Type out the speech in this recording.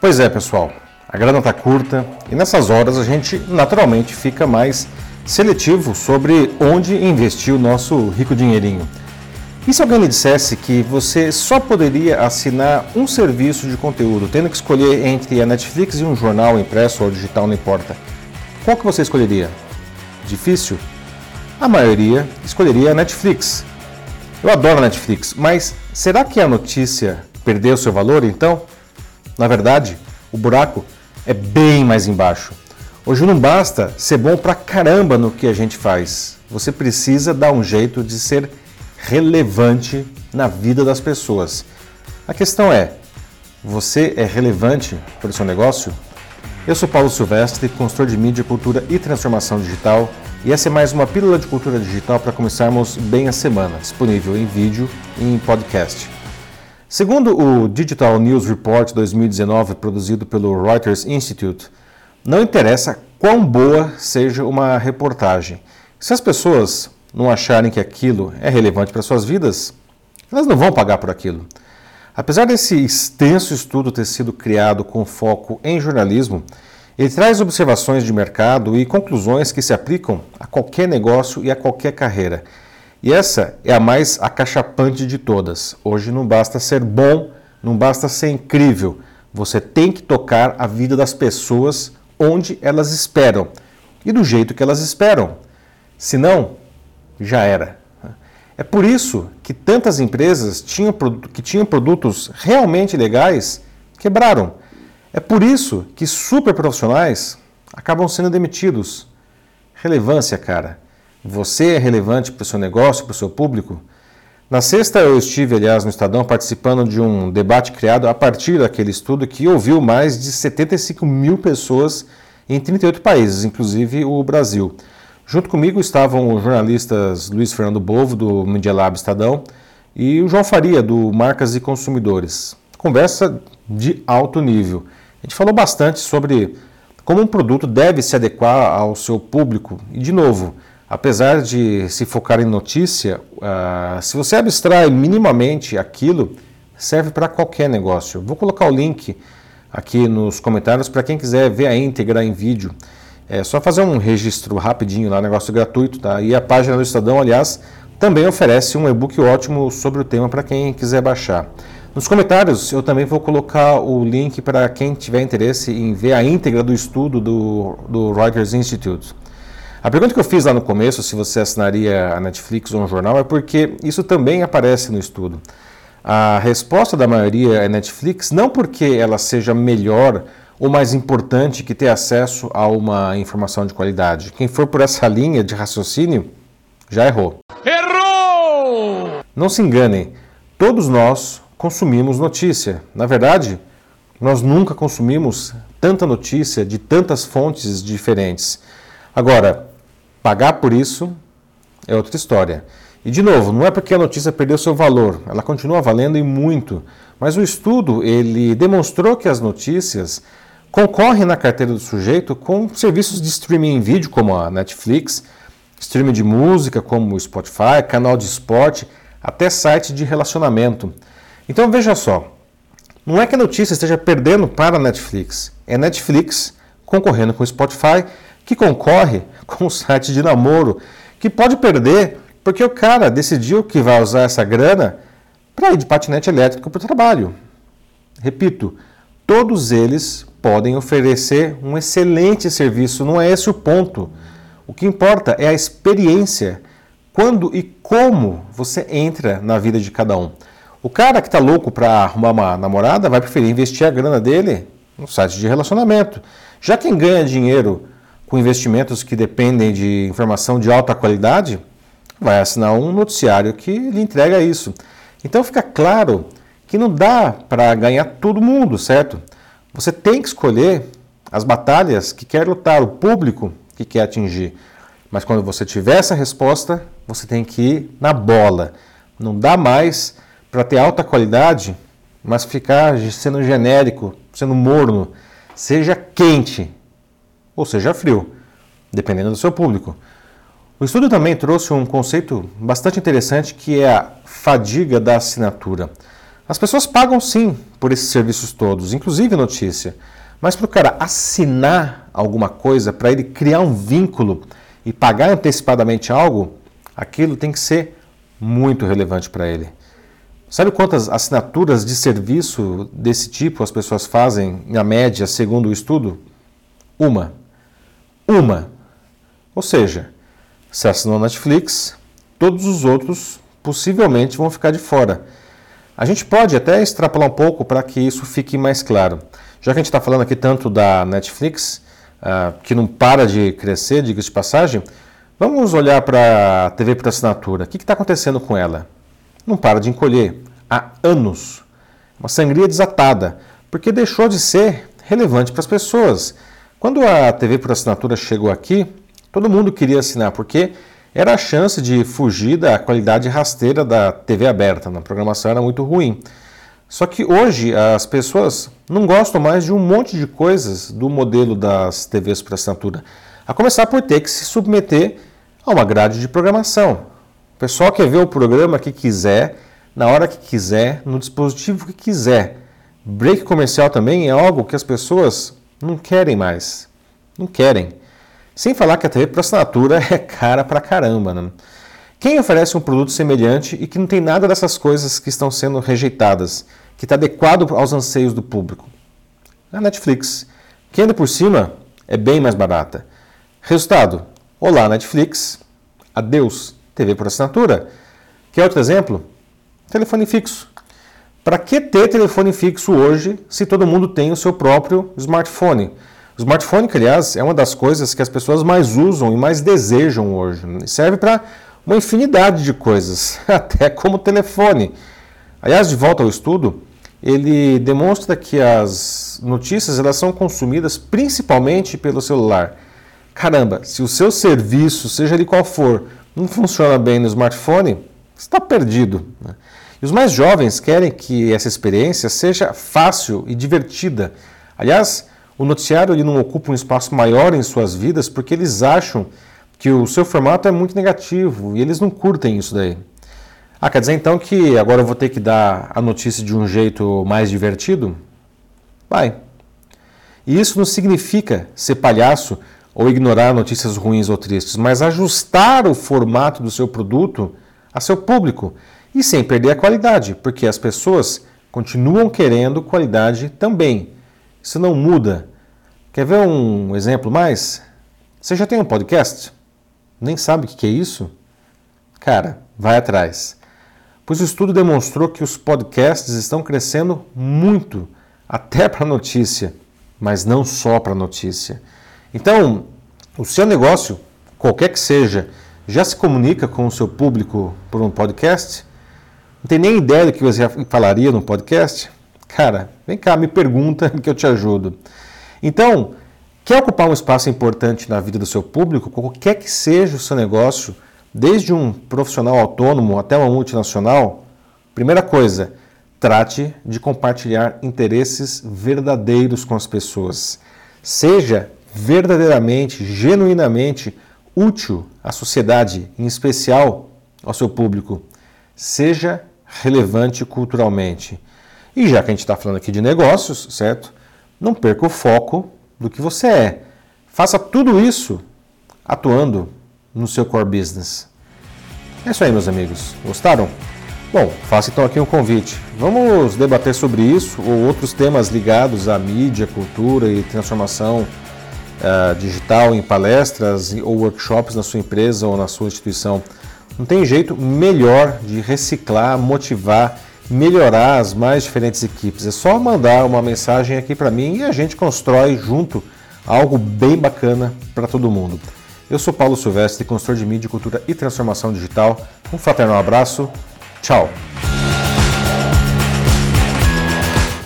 Pois é, pessoal, a grana está curta e nessas horas a gente naturalmente fica mais seletivo sobre onde investir o nosso rico dinheirinho. E se alguém lhe dissesse que você só poderia assinar um serviço de conteúdo, tendo que escolher entre a Netflix e um jornal impresso ou digital, não importa, qual que você escolheria? Difícil? A maioria escolheria a Netflix. Eu adoro a Netflix, mas será que a notícia perdeu seu valor então? Na verdade, o buraco é bem mais embaixo. Hoje não basta ser bom pra caramba no que a gente faz. Você precisa dar um jeito de ser relevante na vida das pessoas. A questão é: você é relevante para o seu negócio? Eu sou Paulo Silvestre, consultor de mídia, cultura e transformação digital, e essa é mais uma pílula de cultura digital para começarmos bem a semana, disponível em vídeo e em podcast. Segundo o Digital News Report 2019, produzido pelo Reuters Institute, não interessa quão boa seja uma reportagem. Se as pessoas não acharem que aquilo é relevante para suas vidas, elas não vão pagar por aquilo. Apesar desse extenso estudo ter sido criado com foco em jornalismo, ele traz observações de mercado e conclusões que se aplicam a qualquer negócio e a qualquer carreira. E essa é a mais acachapante de todas. Hoje não basta ser bom, não basta ser incrível. Você tem que tocar a vida das pessoas onde elas esperam e do jeito que elas esperam. Senão, já era. É por isso que tantas empresas tinham, que tinham produtos realmente legais quebraram. É por isso que super profissionais acabam sendo demitidos. Relevância, cara. Você é relevante para o seu negócio, para o seu público? Na sexta, eu estive, aliás, no Estadão participando de um debate criado a partir daquele estudo que ouviu mais de 75 mil pessoas em 38 países, inclusive o Brasil. Junto comigo estavam os jornalistas Luiz Fernando Bovo, do Media Lab Estadão, e o João Faria, do Marcas e Consumidores. Conversa de alto nível. A gente falou bastante sobre como um produto deve se adequar ao seu público. E, de novo, apesar de se focar em notícia, uh, se você abstrai minimamente aquilo, serve para qualquer negócio. Vou colocar o link aqui nos comentários para quem quiser ver a íntegra em vídeo. É só fazer um registro rapidinho lá, negócio gratuito, tá? E a página do Estadão, aliás, também oferece um e-book ótimo sobre o tema para quem quiser baixar. Nos comentários eu também vou colocar o link para quem tiver interesse em ver a íntegra do estudo do, do Reuters Institute. A pergunta que eu fiz lá no começo, se você assinaria a Netflix ou um jornal, é porque isso também aparece no estudo. A resposta da maioria é Netflix, não porque ela seja melhor ou mais importante que ter acesso a uma informação de qualidade. Quem for por essa linha de raciocínio já errou. Errou! Não se enganem, todos nós consumimos notícia. Na verdade, nós nunca consumimos tanta notícia de tantas fontes diferentes. Agora, Pagar por isso é outra história. E de novo, não é porque a notícia perdeu seu valor, ela continua valendo e muito. Mas o estudo ele demonstrou que as notícias concorrem na carteira do sujeito com serviços de streaming em vídeo como a Netflix, streaming de música como o Spotify, canal de esporte, até site de relacionamento. Então veja só, não é que a notícia esteja perdendo para a Netflix, é Netflix concorrendo com o Spotify que concorre com o site de namoro, que pode perder porque o cara decidiu que vai usar essa grana para ir de patinete elétrico para o trabalho. Repito, todos eles podem oferecer um excelente serviço, não é esse o ponto. O que importa é a experiência, quando e como você entra na vida de cada um. O cara que está louco para arrumar uma namorada vai preferir investir a grana dele no site de relacionamento. Já quem ganha dinheiro com investimentos que dependem de informação de alta qualidade, vai assinar um noticiário que lhe entrega isso. Então fica claro que não dá para ganhar todo mundo, certo? Você tem que escolher as batalhas que quer lutar, o público que quer atingir. Mas quando você tiver essa resposta, você tem que ir na bola. Não dá mais para ter alta qualidade, mas ficar sendo genérico, sendo morno. Seja quente, ou seja frio, dependendo do seu público. O estudo também trouxe um conceito bastante interessante que é a fadiga da assinatura. As pessoas pagam sim por esses serviços todos, inclusive notícia. Mas para o cara assinar alguma coisa, para ele criar um vínculo e pagar antecipadamente algo, aquilo tem que ser muito relevante para ele. Sabe quantas assinaturas de serviço desse tipo as pessoas fazem, na média, segundo o estudo? Uma. Uma. Ou seja, se assinou Netflix, todos os outros possivelmente vão ficar de fora. A gente pode até extrapolar um pouco para que isso fique mais claro. Já que a gente está falando aqui tanto da Netflix, uh, que não para de crescer, diga de passagem, vamos olhar para a TV por assinatura. O que está acontecendo com ela? Não para de encolher há anos. Uma sangria desatada, porque deixou de ser relevante para as pessoas. Quando a TV por assinatura chegou aqui, todo mundo queria assinar, porque era a chance de fugir da qualidade rasteira da TV aberta. A programação era muito ruim. Só que hoje as pessoas não gostam mais de um monte de coisas do modelo das TVs por assinatura. A começar por ter que se submeter a uma grade de programação. O pessoal quer ver o programa que quiser, na hora que quiser, no dispositivo que quiser. Break comercial também é algo que as pessoas não querem mais. Não querem. Sem falar que a TV por assinatura é cara pra caramba. Né? Quem oferece um produto semelhante e que não tem nada dessas coisas que estão sendo rejeitadas, que está adequado aos anseios do público? A Netflix, que ainda por cima é bem mais barata. Resultado: Olá Netflix, adeus TV por assinatura. Quer outro exemplo? Telefone fixo. Para que ter telefone fixo hoje se todo mundo tem o seu próprio smartphone? O smartphone, que aliás é uma das coisas que as pessoas mais usam e mais desejam hoje. Serve para uma infinidade de coisas, até como telefone. Aliás, de volta ao estudo, ele demonstra que as notícias elas são consumidas principalmente pelo celular. Caramba, se o seu serviço, seja ele qual for, não funciona bem no smartphone, está perdido. Né? E os mais jovens querem que essa experiência seja fácil e divertida. Aliás, o noticiário ele não ocupa um espaço maior em suas vidas porque eles acham que o seu formato é muito negativo e eles não curtem isso daí. Ah, quer dizer então que agora eu vou ter que dar a notícia de um jeito mais divertido? Vai. E isso não significa ser palhaço ou ignorar notícias ruins ou tristes, mas ajustar o formato do seu produto a seu público e sem perder a qualidade, porque as pessoas continuam querendo qualidade também. Isso não muda. Quer ver um exemplo mais? Você já tem um podcast? Nem sabe o que é isso? Cara, vai atrás. Pois o estudo demonstrou que os podcasts estão crescendo muito, até para notícia, mas não só para notícia. Então, o seu negócio, qualquer que seja, já se comunica com o seu público por um podcast? Não tem nem ideia do que você falaria no podcast? Cara, vem cá, me pergunta que eu te ajudo. Então, Quer ocupar um espaço importante na vida do seu público, qualquer que seja o seu negócio, desde um profissional autônomo até uma multinacional? Primeira coisa, trate de compartilhar interesses verdadeiros com as pessoas. Seja verdadeiramente, genuinamente útil à sociedade, em especial ao seu público. Seja relevante culturalmente. E já que a gente está falando aqui de negócios, certo? Não perca o foco do que você é. Faça tudo isso atuando no seu core business. É isso aí, meus amigos. Gostaram? Bom, faça então aqui um convite. Vamos debater sobre isso ou outros temas ligados à mídia, cultura e transformação uh, digital em palestras ou workshops na sua empresa ou na sua instituição. Não tem jeito melhor de reciclar, motivar melhorar as mais diferentes equipes. É só mandar uma mensagem aqui para mim e a gente constrói junto algo bem bacana para todo mundo. Eu sou Paulo Silvestre, consultor de mídia, cultura e transformação digital. Um fraternal abraço. Tchau.